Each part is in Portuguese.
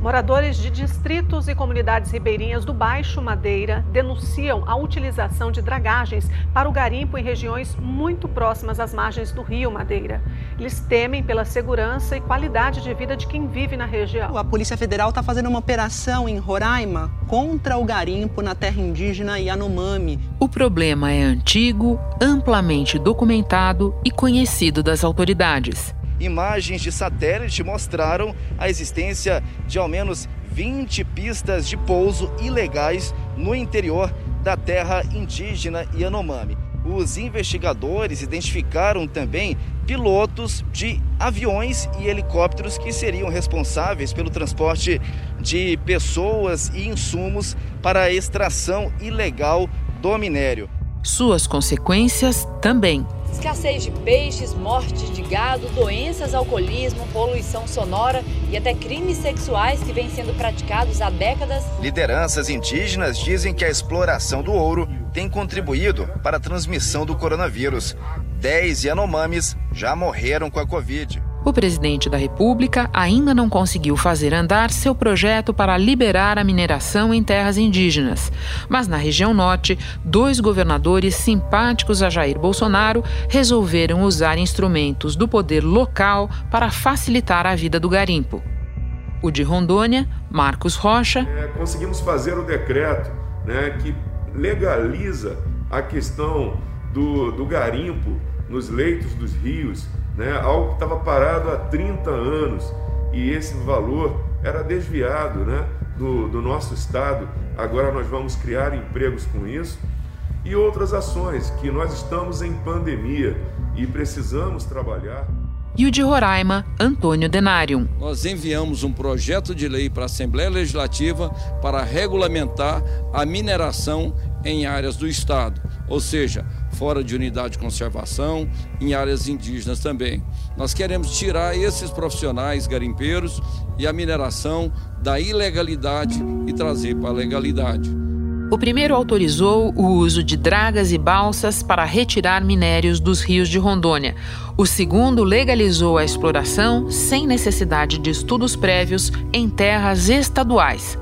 Moradores de distritos e comunidades ribeirinhas do Baixo Madeira denunciam a utilização de dragagens para o garimpo em regiões muito próximas às margens do Rio Madeira. Eles temem pela segurança e qualidade de vida de quem vive na região. A Polícia Federal está fazendo uma operação em Roraima contra o garimpo na terra indígena Yanomami. O problema é antigo, amplamente documentado e conhecido das autoridades imagens de satélite mostraram a existência de ao menos 20 pistas de pouso ilegais no interior da terra indígena Yanomami. Os investigadores identificaram também pilotos de aviões e helicópteros que seriam responsáveis pelo transporte de pessoas e insumos para a extração ilegal do minério. Suas consequências também Escassez de peixes, morte de gado, doenças, alcoolismo, poluição sonora e até crimes sexuais que vêm sendo praticados há décadas. Lideranças indígenas dizem que a exploração do ouro tem contribuído para a transmissão do coronavírus. Dez Yanomamis já morreram com a Covid o presidente da República ainda não conseguiu fazer andar seu projeto para liberar a mineração em terras indígenas. Mas na região norte, dois governadores simpáticos a Jair Bolsonaro resolveram usar instrumentos do poder local para facilitar a vida do garimpo. O de Rondônia, Marcos Rocha. É, conseguimos fazer o decreto né, que legaliza a questão do, do garimpo nos leitos dos rios né? algo que estava parado há 30 anos e esse valor era desviado né? do, do nosso Estado. Agora nós vamos criar empregos com isso e outras ações que nós estamos em pandemia e precisamos trabalhar. E o de Roraima, Antônio Denarium. Nós enviamos um projeto de lei para a Assembleia Legislativa para regulamentar a mineração em áreas do Estado, ou seja, fora de unidade de conservação, em áreas indígenas também. Nós queremos tirar esses profissionais garimpeiros e a mineração da ilegalidade e trazer para a legalidade. O primeiro autorizou o uso de dragas e balsas para retirar minérios dos rios de Rondônia. O segundo legalizou a exploração sem necessidade de estudos prévios em terras estaduais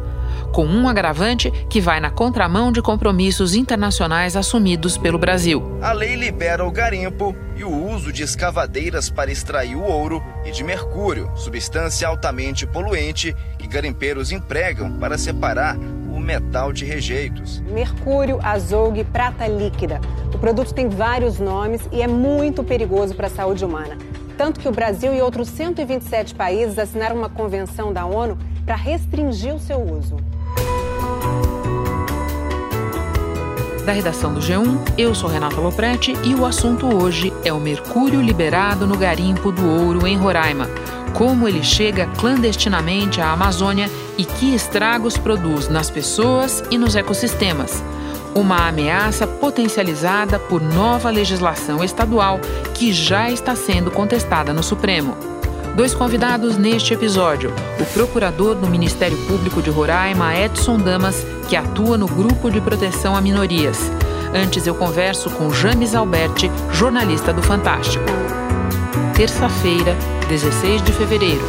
com um agravante que vai na contramão de compromissos internacionais assumidos pelo Brasil. A lei libera o garimpo e o uso de escavadeiras para extrair o ouro e de mercúrio, substância altamente poluente que garimpeiros empregam para separar o metal de rejeitos. Mercúrio, azougue, prata líquida. O produto tem vários nomes e é muito perigoso para a saúde humana. Tanto que o Brasil e outros 127 países assinaram uma convenção da ONU para restringir o seu uso. Da redação do G1, eu sou Renata Loprete e o assunto hoje é o mercúrio liberado no garimpo do ouro em Roraima. Como ele chega clandestinamente à Amazônia e que estragos produz nas pessoas e nos ecossistemas. Uma ameaça potencializada por nova legislação estadual que já está sendo contestada no Supremo. Dois convidados neste episódio: o procurador do Ministério Público de Roraima, Edson Damas, que atua no Grupo de Proteção a Minorias. Antes eu converso com James Alberti, jornalista do Fantástico. Terça-feira, 16 de fevereiro.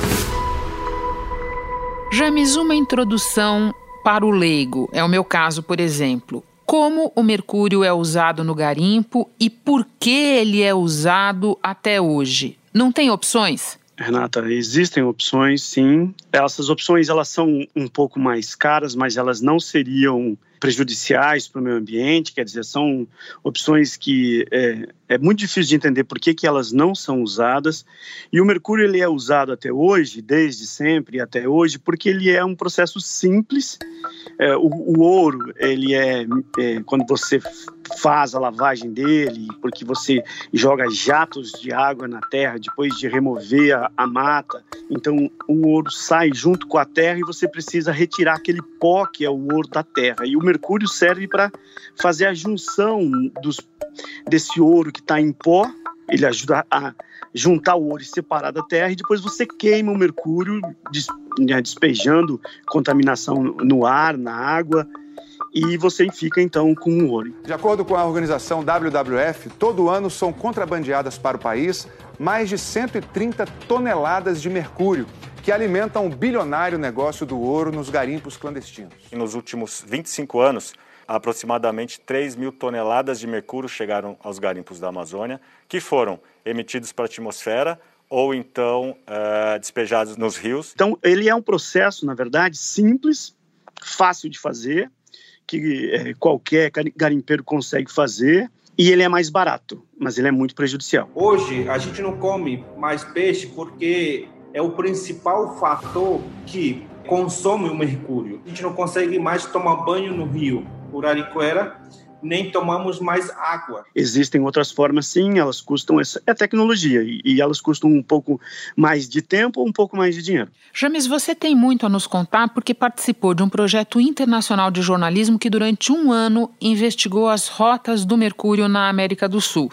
James, uma introdução para o leigo. É o meu caso, por exemplo. Como o mercúrio é usado no garimpo e por que ele é usado até hoje? Não tem opções? Renata, existem opções, sim. Essas opções elas são um pouco mais caras, mas elas não seriam prejudiciais para o meio ambiente, quer dizer, são opções que é, é muito difícil de entender por que, que elas não são usadas. E o mercúrio ele é usado até hoje, desde sempre até hoje, porque ele é um processo simples. É, o, o, ouro, ele é, é, quando você faz a lavagem dele, porque você joga jatos de água na terra depois de remover a, a mata, então o ouro sai junto com a terra e você precisa retirar aquele pó que é o ouro da terra. E o mercúrio serve para fazer a junção dos, desse ouro que está em pó, ele ajuda a juntar o ouro e separar da terra, e depois você queima o mercúrio, né, despejando contaminação no ar, na água, e você fica então com o ouro. De acordo com a organização WWF, todo ano são contrabandeadas para o país mais de 130 toneladas de mercúrio, que alimentam o bilionário negócio do ouro nos garimpos clandestinos. E nos últimos 25 anos, aproximadamente 3 mil toneladas de mercúrio chegaram aos garimpos da Amazônia, que foram emitidos para a atmosfera ou então uh, despejados nos rios. Então, ele é um processo, na verdade, simples, fácil de fazer, que é, qualquer garimpeiro consegue fazer, e ele é mais barato, mas ele é muito prejudicial. Hoje, a gente não come mais peixe porque é o principal fator que consome o mercúrio. A gente não consegue mais tomar banho no rio por Aricoera nem tomamos mais água. Existem outras formas, sim, elas custam essa é tecnologia e, e elas custam um pouco mais de tempo um pouco mais de dinheiro. James, você tem muito a nos contar porque participou de um projeto internacional de jornalismo que durante um ano investigou as rotas do mercúrio na América do Sul.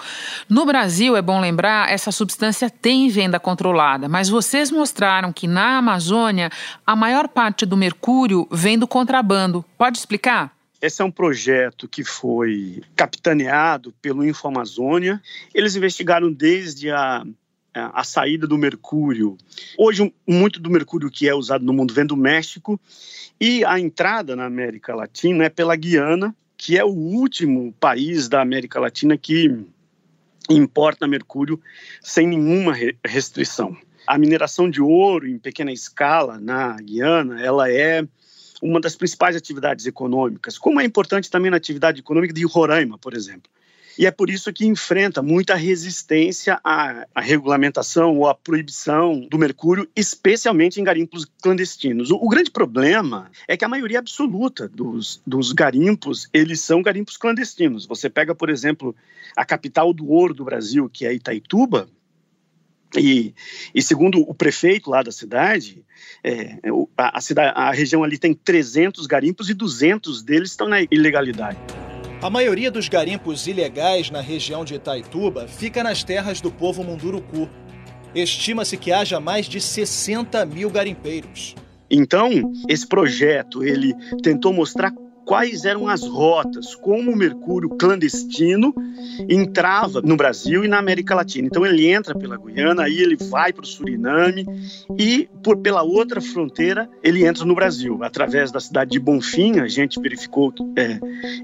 No Brasil, é bom lembrar, essa substância tem venda controlada, mas vocês mostraram que na Amazônia a maior parte do mercúrio vem do contrabando. Pode explicar? Esse é um projeto que foi capitaneado pelo Infoamazônia. Eles investigaram desde a, a saída do mercúrio. Hoje, muito do mercúrio que é usado no mundo vem do México. E a entrada na América Latina é pela Guiana, que é o último país da América Latina que importa mercúrio sem nenhuma restrição. A mineração de ouro em pequena escala na Guiana, ela é uma das principais atividades econômicas, como é importante também na atividade econômica de Roraima, por exemplo. E é por isso que enfrenta muita resistência à, à, regulamentação ou à proibição do mercúrio, especialmente em garimpos clandestinos. O, o, grande problema é que a maioria absoluta dos, dos garimpos, eles são garimpos clandestinos. Você pega, por exemplo, a capital do ouro do Brasil, que é Itaituba, e, e, segundo o prefeito lá da cidade, é, a, a, cidade, a região ali tem 300 garimpos e 200 deles estão na ilegalidade. A maioria dos garimpos ilegais na região de Itaituba fica nas terras do povo Munduruku. Estima-se que haja mais de 60 mil garimpeiros. Então, esse projeto ele tentou mostrar quais eram as rotas, como o mercúrio clandestino entrava no Brasil e na América Latina. Então ele entra pela Guiana, aí ele vai para o Suriname e por pela outra fronteira ele entra no Brasil através da cidade de Bonfim. A gente verificou é,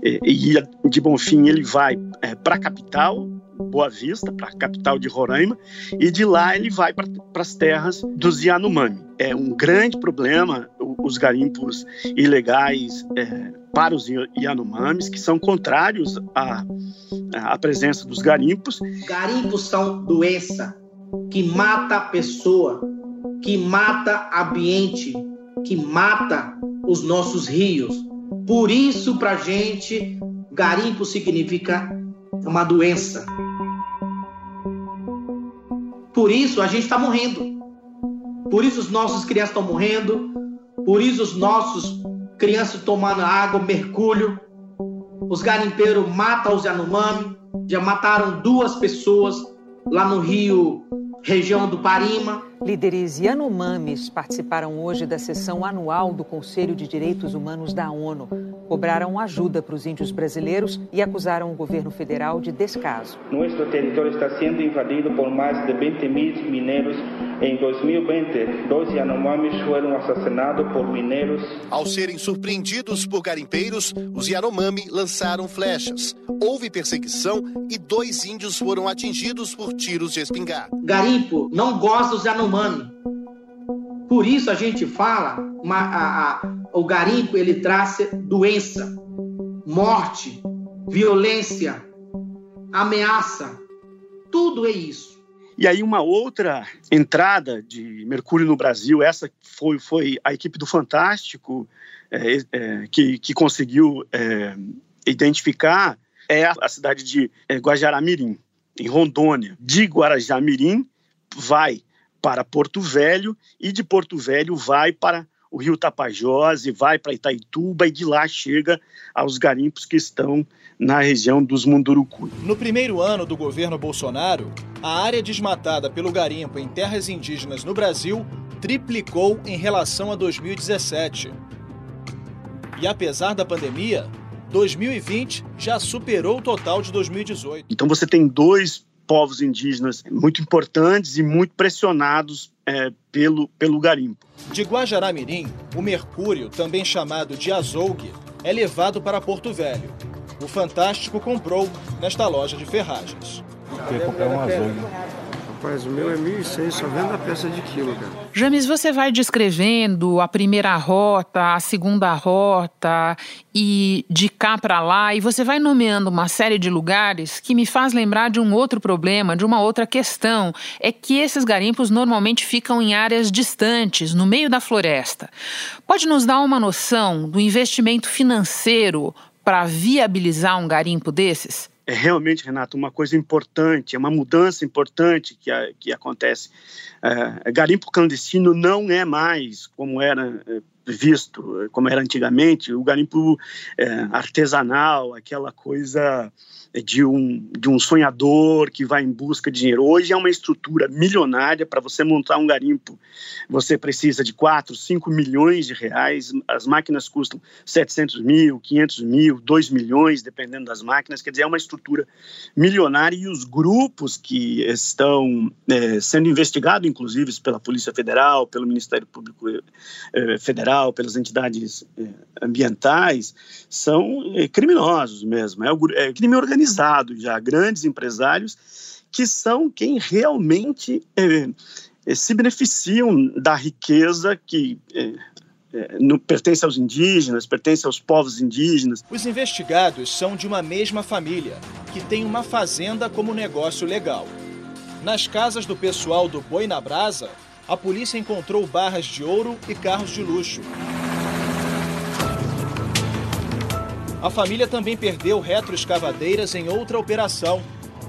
é, e de Bonfim ele vai é, para a capital Boa Vista, para a capital de Roraima, e de lá ele vai para as terras dos Yanomami. É um grande problema os garimpos ilegais é, para os Yanomamis, que são contrários à, à presença dos garimpos. Garimpos são doença que mata a pessoa, que mata ambiente, que mata os nossos rios. Por isso, para gente, garimpo significa uma doença. Por isso a gente está morrendo. Por isso os nossos crianças estão morrendo. Por isso os nossos crianças tomando água, mercúrio. Os garimpeiros matam os Yanomami. Já mataram duas pessoas lá no rio, região do Parima. Líderes Yanomamis participaram hoje da sessão anual do Conselho de Direitos Humanos da ONU. Cobraram ajuda para os índios brasileiros e acusaram o governo federal de descaso. Nosso território está sendo invadido por mais de 20 mil mineiros. Em 2020, dois Yanomamis foram assassinados por mineiros. Ao serem surpreendidos por garimpeiros, os Yanomami lançaram flechas. Houve perseguição e dois índios foram atingidos por tiros de espingarda. Garimpo não gosta dos Yanomami. Por isso a gente fala, uma, a, a, o garimpo ele traz doença, morte, violência, ameaça. Tudo é isso. E aí uma outra entrada de mercúrio no Brasil, essa foi, foi a equipe do Fantástico é, é, que, que conseguiu é, identificar, é a, cidade de é, Guajaramirim, em Rondônia. De Guarajamirim vai para Porto Velho e de Porto Velho vai para o Rio Tapajós e vai para Itaituba e de lá chega aos garimpos que estão na região dos Munduruku. No primeiro ano do governo Bolsonaro, a área desmatada pelo garimpo em terras indígenas no Brasil triplicou em relação a 2017. E apesar da pandemia, 2020 já superou o total de 2018. Então você tem dois povos indígenas muito importantes e muito pressionados é, pelo, pelo garimpo. De Guajará-Mirim, o mercúrio, também chamado de azougue, é levado para Porto Velho. O Fantástico comprou nesta loja de ferragens. Eu comprar um azougue. Rapaz, o meu é 1.100, só vendo a peça de quilo, cara. James, você vai descrevendo a primeira rota, a segunda rota e de cá para lá, e você vai nomeando uma série de lugares que me faz lembrar de um outro problema, de uma outra questão. É que esses garimpos normalmente ficam em áreas distantes, no meio da floresta. Pode nos dar uma noção do investimento financeiro para viabilizar um garimpo desses? É realmente, Renato, uma coisa importante, é uma mudança importante que, a, que acontece. É, garimpo clandestino não é mais como era é, visto, como era antigamente, o garimpo é, artesanal, aquela coisa de um, de um sonhador que vai em busca de dinheiro. Hoje é uma estrutura milionária para você montar um garimpo. Você precisa de 4, 5 milhões de reais. As máquinas custam 700 mil, 500 mil, 2 milhões, dependendo das máquinas. Quer dizer, é uma estrutura milionária e os grupos que estão é, sendo investigados, inclusive pela Polícia Federal, pelo Ministério Público é, Federal, pelas entidades é, ambientais, são é, criminosos mesmo. É, o, é crime organizado organizado já, grandes empresários que são quem realmente é, se beneficiam da riqueza que é, no, pertence aos indígenas, pertence aos povos indígenas. Os investigados são de uma mesma família, que tem uma fazenda como negócio legal. Nas casas do pessoal do Boi na Brasa, a polícia encontrou barras de ouro e carros de luxo. A família também perdeu retroescavadeiras em outra operação,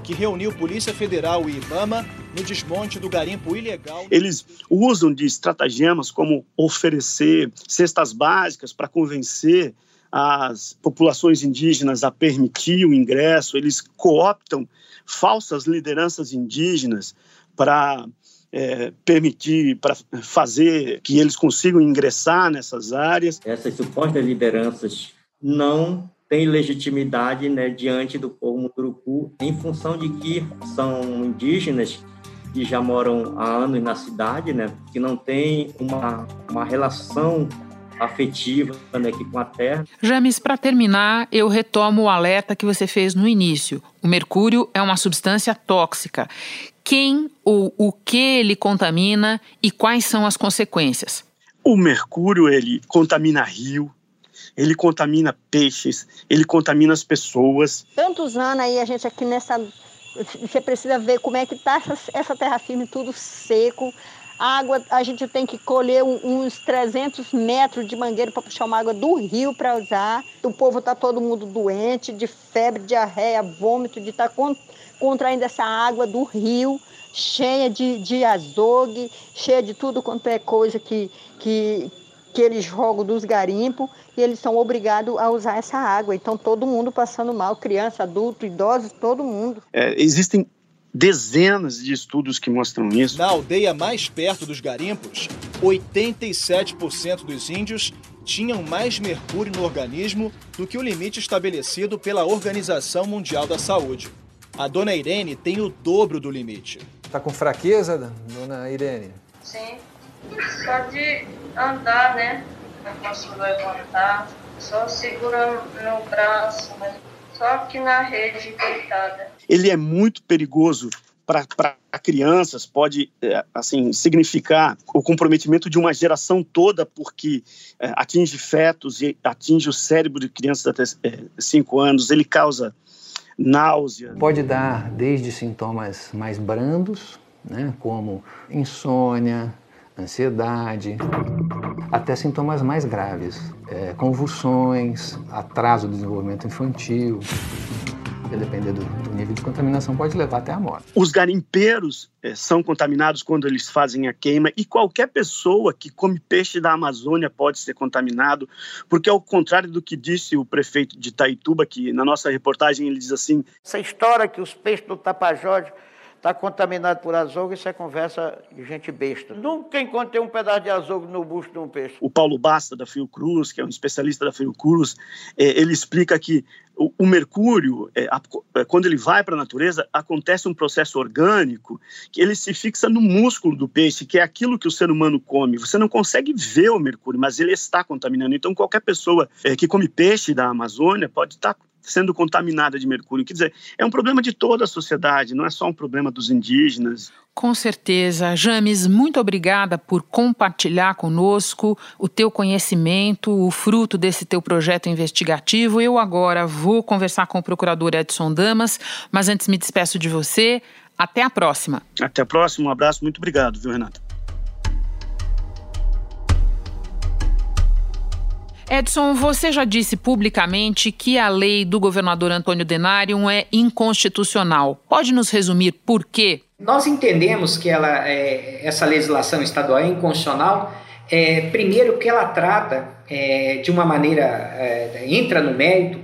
que reuniu Polícia Federal e IBAMA no desmonte do garimpo ilegal. Eles usam de estratagemas como oferecer cestas básicas para convencer as populações indígenas a permitir o ingresso, eles cooptam falsas lideranças indígenas para é, permitir, para fazer que eles consigam ingressar nessas áreas. Essas supostas lideranças não tem legitimidade né, diante do povo Muturucu, em função de que são indígenas que já moram há anos na cidade, né, que não tem uma, uma relação afetiva né, aqui com a terra. James, para terminar, eu retomo o alerta que você fez no início. O mercúrio é uma substância tóxica. Quem ou o que ele contamina e quais são as consequências? O mercúrio ele contamina rio, ele contamina peixes, ele contamina as pessoas. Tantos anos aí a gente aqui nessa. Você precisa ver como é que está essa, essa terra firme, tudo seco. A água, a gente tem que colher uns 300 metros de mangueira para puxar uma água do rio para usar. O povo está todo mundo doente, de febre, diarreia, vômito, de estar tá contraindo essa água do rio, cheia de, de azogue, cheia de tudo quanto é coisa que, que, que eles jogam dos garimpos e eles são obrigados a usar essa água. Então, todo mundo passando mal, criança, adulto, idosos, todo mundo. É, existem dezenas de estudos que mostram isso. Na aldeia mais perto dos garimpos, 87% dos índios tinham mais mercúrio no organismo do que o limite estabelecido pela Organização Mundial da Saúde. A dona Irene tem o dobro do limite. Está com fraqueza, dona Irene? Sim. Só de andar, né? Não posso levantar, só segurando no braço, mas só que na rede deitada. Ele é muito perigoso para crianças, pode é, assim significar o comprometimento de uma geração toda, porque é, atinge fetos e atinge o cérebro de crianças até 5 é, anos, ele causa náusea. Pode dar desde sintomas mais brandos, né, como insônia, ansiedade, até sintomas mais graves, é, convulsões, atraso do desenvolvimento infantil. Dependendo do, do, nível de contaminação, pode levar até a morte. Os garimpeiros é, são contaminados quando eles fazem a queima e qualquer pessoa que come peixe da Amazônia pode ser contaminado, porque ao contrário do que disse o prefeito de Itaituba, que na nossa reportagem ele diz assim: essa história que os peixes do Tapajós está contaminado por azogue, isso é conversa de gente besta. Nunca encontrei um pedaço de azogue no busto de um peixe. O Paulo Basta, da Fiocruz, que é um especialista da Fiocruz, é, ele explica que o, o mercúrio, é, a, é, quando ele vai para a natureza, acontece um processo orgânico que ele se fixa no músculo do peixe, que é aquilo que o ser humano come. Você não consegue ver o mercúrio, mas ele está contaminando. Então, qualquer pessoa é, que come peixe da Amazônia pode estar sendo contaminada de mercúrio. Quer dizer, é um problema de toda a sociedade, não é só um problema dos indígenas. Com certeza. James, muito obrigada por compartilhar conosco o teu conhecimento, o fruto desse teu projeto investigativo. Eu agora vou conversar com o procurador Edson Damas, mas antes me despeço de você. Até a próxima. Até a próxima. Um abraço. Muito obrigado, viu, Renata? Edson, você já disse publicamente que a lei do governador Antônio Denário é inconstitucional. Pode nos resumir por quê? Nós entendemos que ela, é, essa legislação estadual é inconstitucional, é, primeiro que ela trata é, de uma maneira, é, entra no mérito,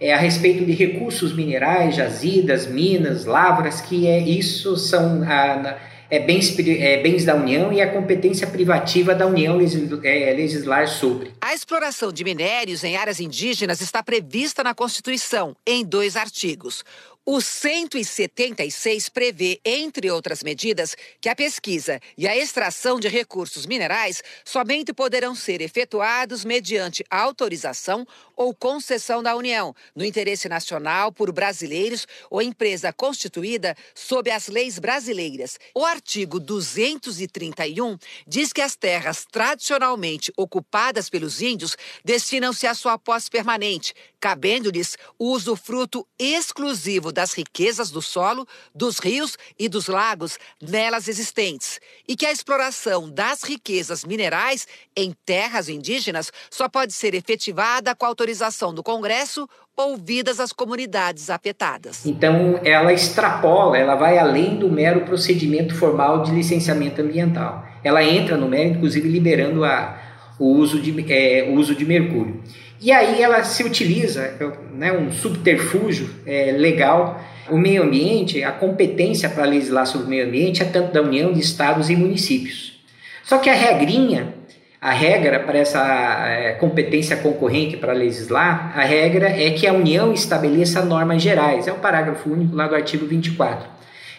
é, a respeito de recursos minerais, jazidas, minas, lavras, que é, isso são a, é, bens, é, bens da União e a competência privativa da União é, legislar sobre. A exploração de minérios em áreas indígenas está prevista na Constituição, em dois artigos. O 176 prevê, entre outras medidas, que a pesquisa e a extração de recursos minerais somente poderão ser efetuados mediante autorização ou concessão da União, no interesse nacional por brasileiros ou empresa constituída sob as leis brasileiras. O artigo 231 diz que as terras tradicionalmente ocupadas pelos índios destinam-se à sua posse permanente, cabendo-lhes o usufruto exclusivo das riquezas do solo, dos rios e dos lagos nelas existentes, e que a exploração das riquezas minerais em terras indígenas só pode ser efetivada com autorização do Congresso ouvidas as comunidades afetadas. Então, ela extrapola, ela vai além do mero procedimento formal de licenciamento ambiental. Ela entra no mérito, inclusive liberando a, o, uso de, é, o uso de mercúrio. E aí ela se utiliza né, um subterfúgio é, legal. O meio ambiente, a competência para legislar sobre o meio ambiente é tanto da União, de estados e municípios. Só que a regrinha, a regra para essa é, competência concorrente para legislar, a regra é que a União estabeleça normas gerais. É o parágrafo único lá do artigo 24.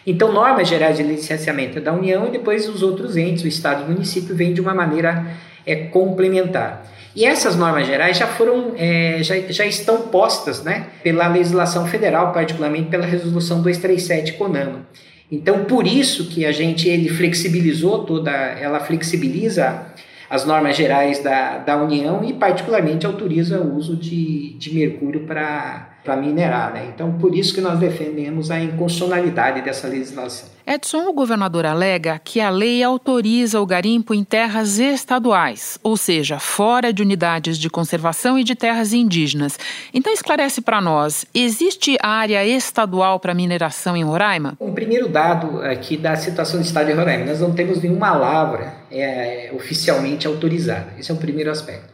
Então, normas gerais de licenciamento é da União e depois os outros entes, o Estado e o município, vêm de uma maneira é, complementar. E essas normas gerais já foram, é, já, já estão postas né, pela legislação federal, particularmente pela resolução 237 CONAMA. Então, por isso que a gente ele flexibilizou toda, ela flexibiliza as normas gerais da, da União e, particularmente, autoriza o uso de, de mercúrio para para minerar. Né? Então, por isso que nós defendemos a inconstitucionalidade dessa legislação. Edson, o governador alega que a lei autoriza o garimpo em terras estaduais, ou seja, fora de unidades de conservação e de terras indígenas. Então, esclarece para nós: existe área estadual para mineração em Roraima? Um primeiro dado aqui da situação do estado de Roraima: nós não temos nenhuma lavra é, oficialmente autorizada. Esse é o primeiro aspecto.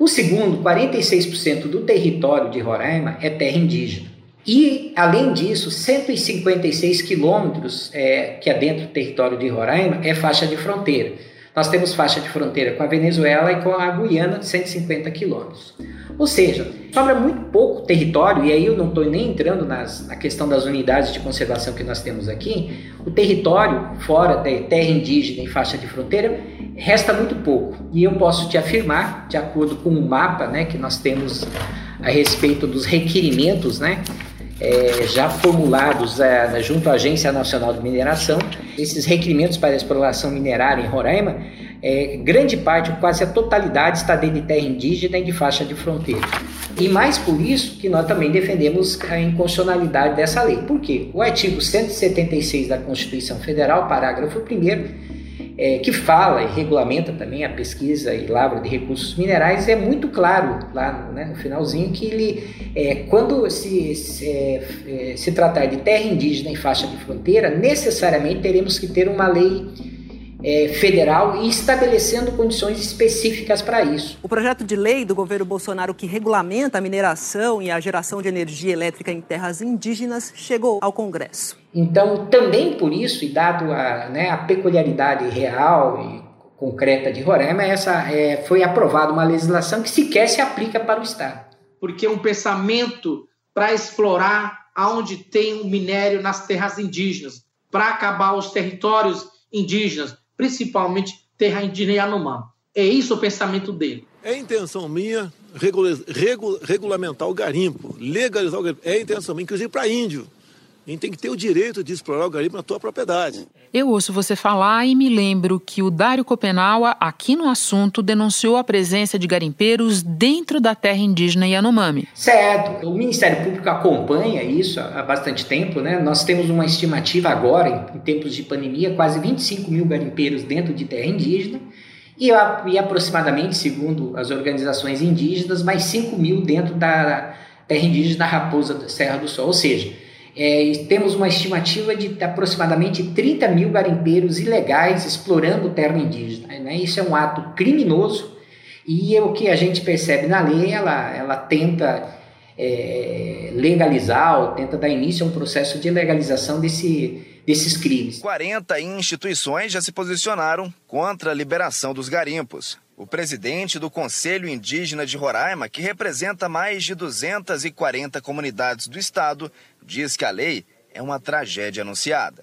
O segundo, 46% do território de Roraima é terra indígena. E, além disso, 156 quilômetros é, que é dentro do território de Roraima é faixa de fronteira. Nós temos faixa de fronteira com a Venezuela e com a Guiana de 150 quilômetros. Ou seja, sobra muito pouco território, e aí eu não estou nem entrando nas, na questão das unidades de conservação que nós temos aqui. O território fora da terra indígena e faixa de fronteira resta muito pouco. E eu posso te afirmar, de acordo com o mapa né, que nós temos a respeito dos requerimentos né, é, já formulados é, junto à Agência Nacional de Mineração, esses requerimentos para exploração minerária em Roraima, é, grande parte, quase a totalidade, está dentro de terra indígena e de faixa de fronteira. E mais por isso que nós também defendemos a inconstitucionalidade dessa lei. Por quê? O artigo 176 da Constituição Federal, parágrafo 1 é, que fala e regulamenta também a pesquisa e lavra de recursos minerais, é muito claro lá né, no finalzinho que ele, é, quando se, se, é, se tratar de terra indígena em faixa de fronteira, necessariamente teremos que ter uma lei é, federal e estabelecendo condições específicas para isso. O projeto de lei do governo Bolsonaro que regulamenta a mineração e a geração de energia elétrica em terras indígenas chegou ao Congresso. Então, também por isso, e dado a, né, a peculiaridade real e concreta de Roraima, essa é, foi aprovada uma legislação que sequer se aplica para o Estado. Porque é um pensamento para explorar aonde tem o minério nas terras indígenas, para acabar os territórios indígenas, principalmente terra indígena Yanomami. É isso o pensamento dele. É intenção minha regula regula regulamentar o garimpo, legalizar o garimpo. É intenção minha, inclusive para índio. A gente tem que ter o direito de explorar o garimpo na tua propriedade. Eu ouço você falar e me lembro que o Dário Copenaua, aqui no assunto, denunciou a presença de garimpeiros dentro da terra indígena Yanomami. Certo. O Ministério Público acompanha isso há bastante tempo, né? Nós temos uma estimativa agora, em tempos de pandemia, quase 25 mil garimpeiros dentro de terra indígena. E, e aproximadamente, segundo as organizações indígenas, mais 5 mil dentro da terra indígena Raposa da Serra do Sol. Ou seja, é, temos uma estimativa de aproximadamente 30 mil garimpeiros ilegais explorando terra indígena. Né? Isso é um ato criminoso e é o que a gente percebe na lei, ela, ela tenta é, legalizar ou tenta dar início a um processo de legalização desse, desses crimes. 40 instituições já se posicionaram contra a liberação dos garimpos. O presidente do Conselho Indígena de Roraima, que representa mais de 240 comunidades do estado, diz que a lei é uma tragédia anunciada.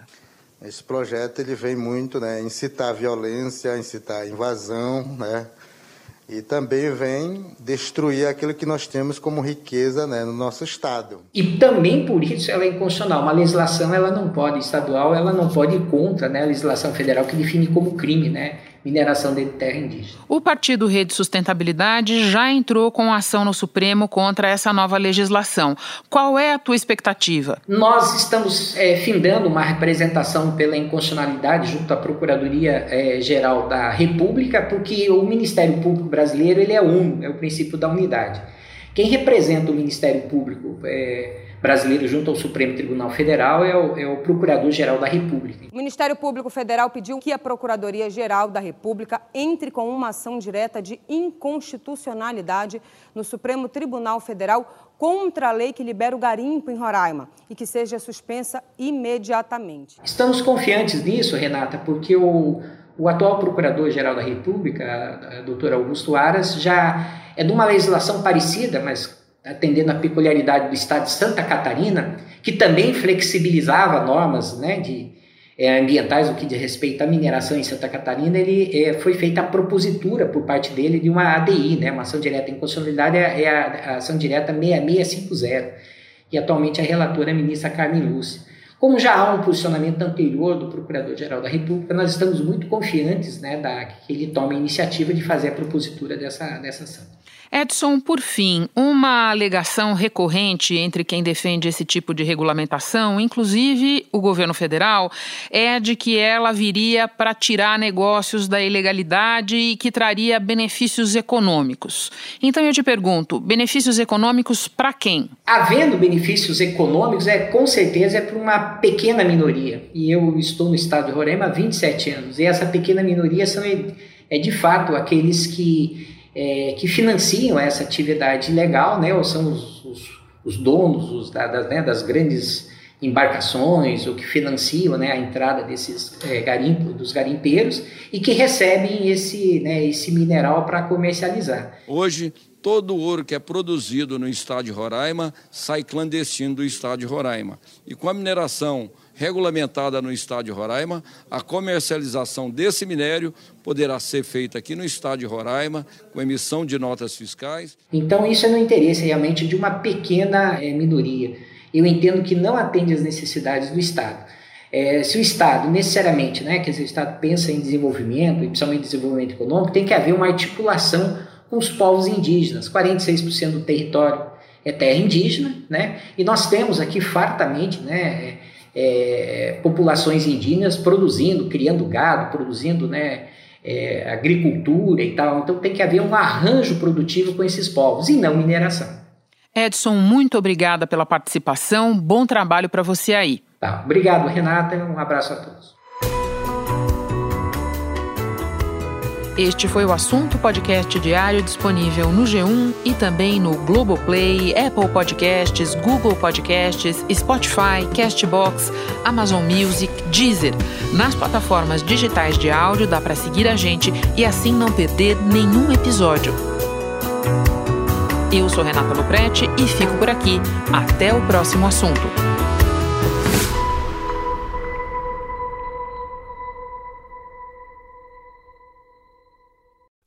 Esse projeto ele vem muito, né, incitar violência, incitar invasão, né, e também vem destruir aquilo que nós temos como riqueza né, no nosso estado. E também por isso ela é inconstitucional. Uma legislação ela não pode estadual, ela não pode ir contra né, a legislação federal que define como crime, né? Mineração de terra indígena. O Partido Rede Sustentabilidade já entrou com ação no Supremo contra essa nova legislação. Qual é a tua expectativa? Nós estamos é, findando uma representação pela inconstitucionalidade junto à Procuradoria é, Geral da República, porque o Ministério Público brasileiro ele é um, é o princípio da unidade. Quem representa o Ministério Público é, brasileiro junto ao Supremo Tribunal Federal é o, é o Procurador-Geral da República. O Ministério Público Federal pediu que a Procuradoria-Geral da República entre com uma ação direta de inconstitucionalidade no Supremo Tribunal Federal contra a lei que libera o garimpo em Roraima e que seja suspensa imediatamente. Estamos confiantes nisso, Renata, porque o, o atual Procurador-Geral da República, a doutor Augusto Aras, já é de uma legislação parecida, mas atendendo à peculiaridade do estado de Santa Catarina, que também flexibilizava normas né, de, é, ambientais, o que diz respeito à mineração em Santa Catarina, ele é, foi feita a propositura por parte dele de uma ADI, né, uma ação direta em constitucionalidade, é, é a, a, ação direta 6650, e atualmente a relatora é a ministra Carmen Lúcia. Como já há um posicionamento anterior do Procurador-Geral da República, nós estamos muito confiantes né, da, que ele tome a iniciativa de fazer a propositura dessa, dessa ação. Edson, por fim, uma alegação recorrente entre quem defende esse tipo de regulamentação, inclusive o governo federal, é de que ela viria para tirar negócios da ilegalidade e que traria benefícios econômicos. Então eu te pergunto, benefícios econômicos para quem? Havendo benefícios econômicos, é com certeza é para uma pequena minoria. E eu estou no estado de Roraima há 27 anos. E essa pequena minoria são é de fato aqueles que é, que financiam essa atividade ilegal, né, ou são os, os, os donos os, da, das, né, das grandes embarcações, ou que financiam né, a entrada desses é, garimpos, dos garimpeiros, e que recebem esse, né, esse mineral para comercializar. Hoje, todo o ouro que é produzido no estado de Roraima sai clandestino do estado de Roraima. E com a mineração regulamentada no estado de Roraima, a comercialização desse minério poderá ser feita aqui no estado de Roraima, com emissão de notas fiscais. Então, isso é no interesse realmente de uma pequena é, minoria. Eu entendo que não atende às necessidades do Estado. É, se o Estado necessariamente, né, dizer, o Estado pensa em desenvolvimento, principalmente desenvolvimento econômico, tem que haver uma articulação com os povos indígenas. 46% do território é terra indígena, né? E nós temos aqui fartamente, né, é, populações indígenas produzindo, criando gado, produzindo né, é, agricultura e tal. Então tem que haver um arranjo produtivo com esses povos e não mineração. Edson, muito obrigada pela participação. Bom trabalho para você aí. Tá, obrigado, Renata. Um abraço a todos. Este foi o assunto podcast diário disponível no G1 e também no Globoplay, Apple Podcasts, Google Podcasts, Spotify, Castbox, Amazon Music, Deezer. Nas plataformas digitais de áudio dá para seguir a gente e assim não perder nenhum episódio. Eu sou Renata Loprete e fico por aqui. Até o próximo assunto.